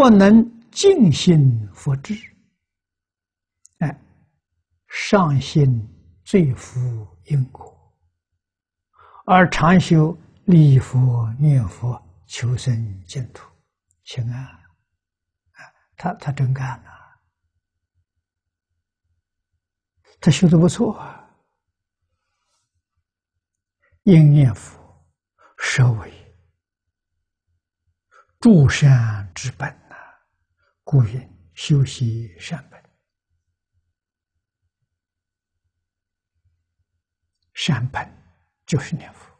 不能尽心佛智，哎，上心最福因果，而常修礼佛念佛求生净土，行啊！他他真干呐，他修的不错啊，应念佛，舍为。诸善之本，故云修习善本。善本就是念佛，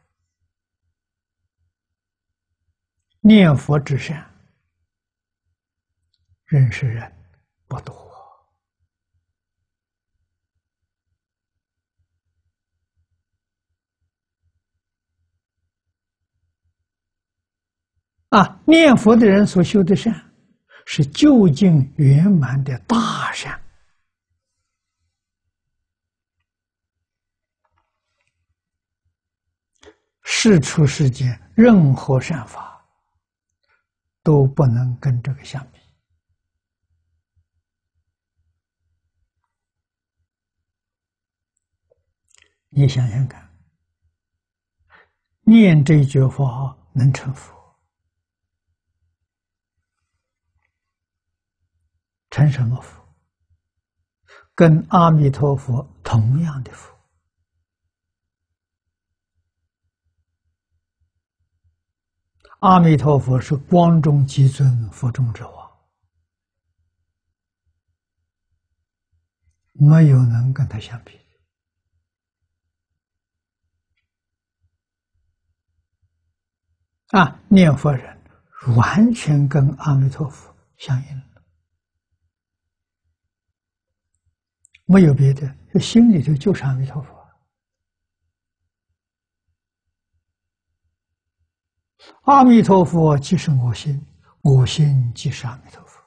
念佛之善，认识人不多。啊，念佛的人所修的善，是究竟圆满的大善。世出世间任何善法，都不能跟这个相比。你想想看，念这句话能成佛？成什么福？跟阿弥陀佛同样的福。阿弥陀佛是光中极尊，佛中之王，没有能跟他相比啊！念佛人完全跟阿弥陀佛相应了。没有别的，这心里头就是阿弥陀佛。阿弥陀佛即是我心，我心即是阿弥陀佛。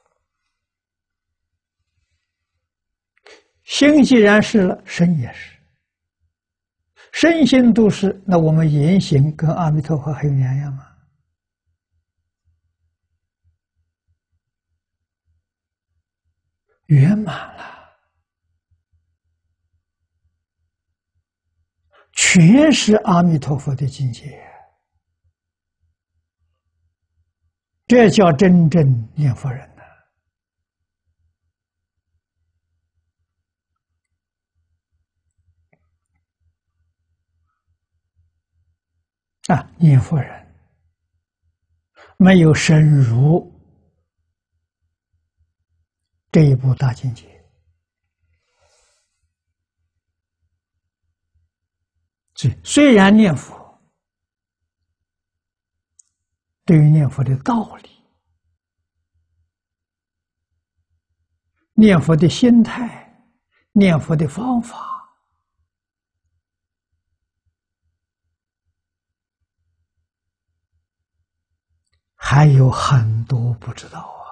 心既然是了，身也是。身心都是，那我们言行跟阿弥陀佛还有两样吗？圆满了。全是阿弥陀佛的境界，这叫真正念佛人呐！啊，念佛人没有深入这一步大境界。这虽然念佛，对于念佛的道理、念佛的心态、念佛的方法，还有很多不知道啊。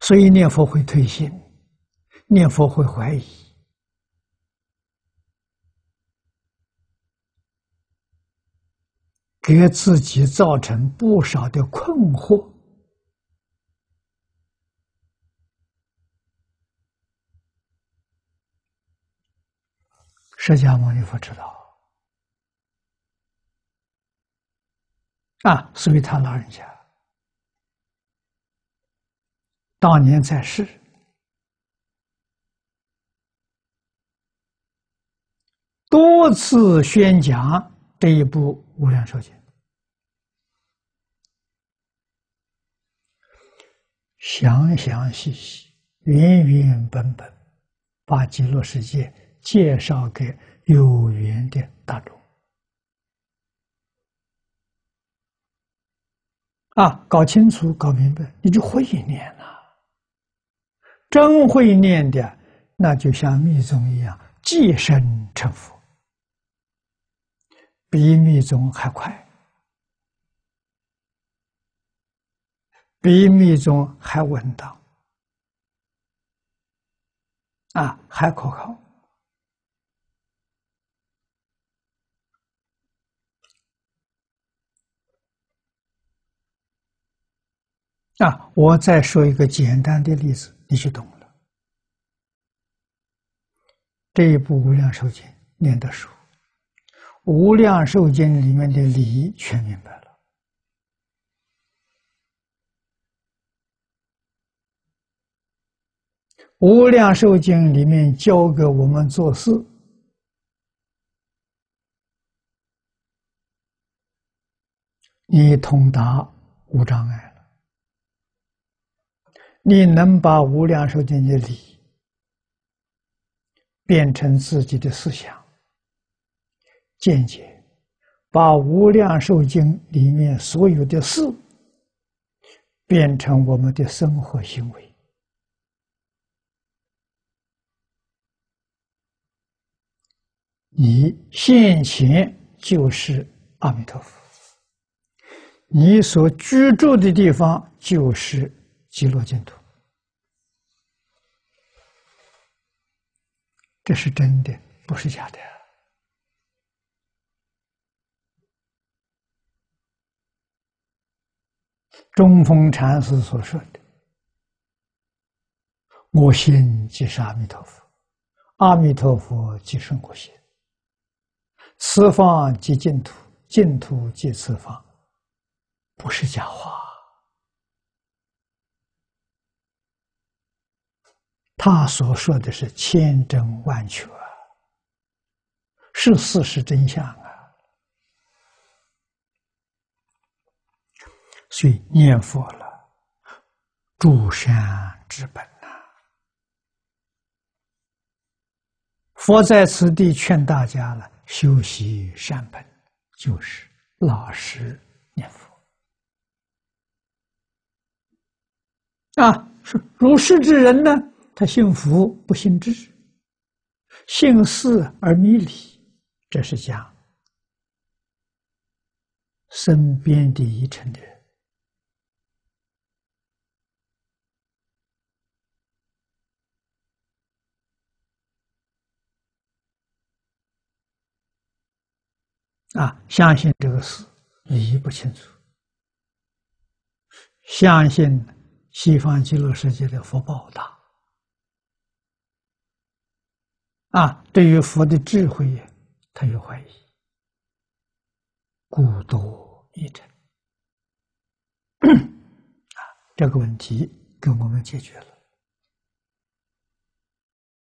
所以念佛会退心，念佛会怀疑。给自己造成不少的困惑。释迦牟尼佛知道啊，所以他老人家当年在世，多次宣讲这一部《无量寿经》。详详细细、原原本本，把极乐世界介绍给有缘的大众。啊，搞清楚、搞明白，你就会念了。真会念的，那就像密宗一样，即身成佛，比密宗还快。比密宗还稳当啊，还可靠啊，我再说一个简单的例子，你就懂了。这一部《无量寿经》念的熟，《无量寿经》里面的理全明白了，《无量寿经》里面教给我们做事，你通达无障碍了。你能把《无量寿经》的理变成自己的思想见解，把《无量寿经》里面所有的事变成我们的生活行为，你现前就是阿弥陀佛，你所居住的地方就是。极乐净土，这是真的，不是假的。中峰禅师所说的“我心即是阿弥陀佛，阿弥陀佛即是我心，此方即净土，净土即此方”，不是假话。他所说的是千真万确，是事实真相啊！所以念佛了，诸善之本呐。佛在此地劝大家了，修习善本，就是老实念佛啊。是如是之人呢？他信佛不信智，信事而迷理，这是讲身边的一层的人啊，相信这个事理不清楚，相信西方极乐世界的福报大。啊，对于佛的智慧，他有怀疑，故多一成。啊，这个问题给我们解决了。